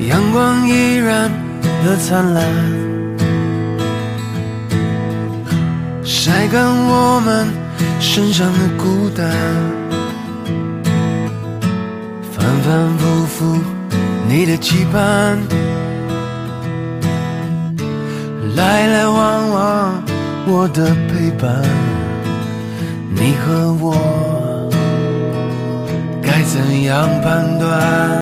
阳光依然的灿烂，晒干我们身上的孤单。反反复复，你的期盼，来来往往，我的陪伴。你和我该怎样判断？